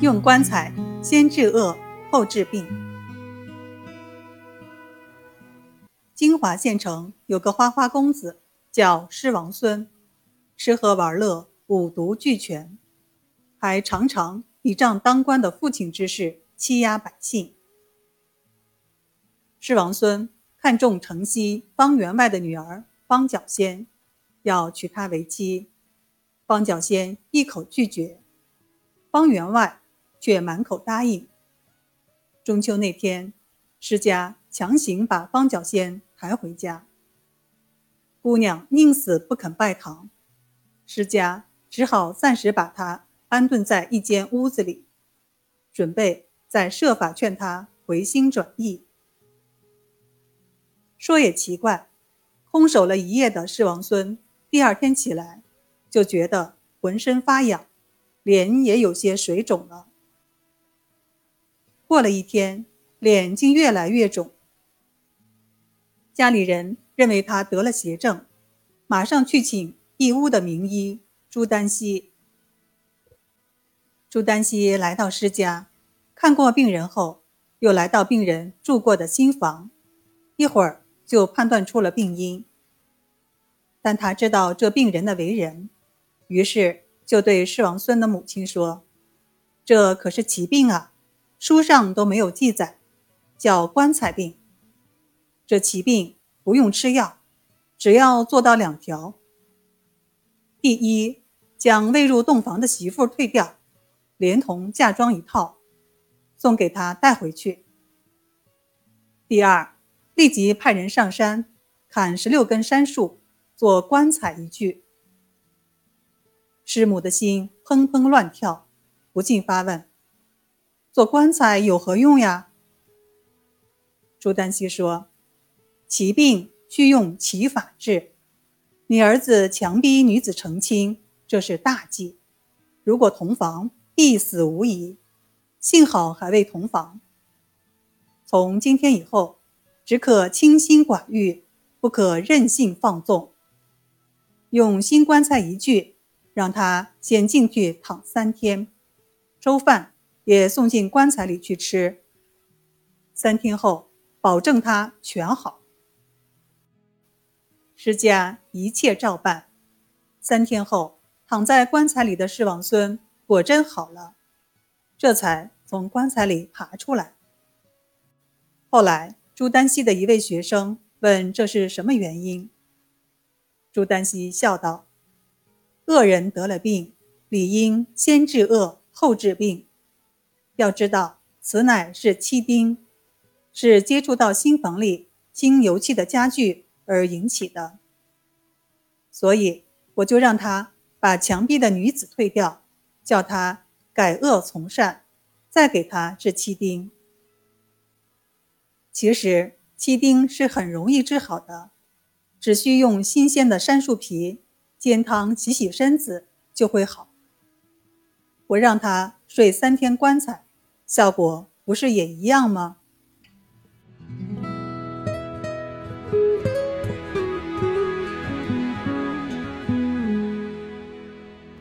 用棺材先治恶后治病。金华县城有个花花公子，叫狮王孙，吃喝玩乐五毒俱全，还常常倚仗当官的父亲之势欺压百姓。狮王孙看中城西方员外的女儿方角仙，要娶她为妻。方角仙一口拒绝，方员外却满口答应。中秋那天，施家强行把方角仙抬回家。姑娘宁死不肯拜堂，施家只好暂时把她安顿在一间屋子里，准备再设法劝她回心转意。说也奇怪，空守了一夜的狮王孙，第二天起来。就觉得浑身发痒，脸也有些水肿了。过了一天，脸竟越来越肿。家里人认为他得了邪症，马上去请义乌的名医朱丹溪。朱丹溪来到施家，看过病人后，又来到病人住过的新房，一会儿就判断出了病因。但他知道这病人的为人。于是就对施王孙的母亲说：“这可是奇病啊，书上都没有记载，叫棺材病。这奇病不用吃药，只要做到两条：第一，将未入洞房的媳妇退掉，连同嫁妆一套，送给他带回去；第二，立即派人上山砍十六根杉树，做棺材一具。”师母的心砰砰乱跳，不禁发问：“做棺材有何用呀？”朱丹溪说：“其病需用其法治。你儿子强逼女子成亲，这是大忌。如果同房，必死无疑。幸好还未同房。从今天以后，只可清心寡欲，不可任性放纵。用新棺材一具。”让他先进去躺三天，粥饭也送进棺材里去吃。三天后，保证他全好。施家一切照办。三天后，躺在棺材里的世王孙果真好了，这才从棺材里爬出来。后来，朱丹溪的一位学生问：“这是什么原因？”朱丹溪笑道。恶人得了病，理应先治恶后治病。要知道，此乃是七丁，是接触到新房里新油漆的家具而引起的。所以，我就让他把墙壁的女子退掉，叫他改恶从善，再给他治七丁。其实，七丁是很容易治好的，只需用新鲜的杉树皮。煎汤洗洗身子就会好。我让他睡三天棺材，效果不是也一样吗？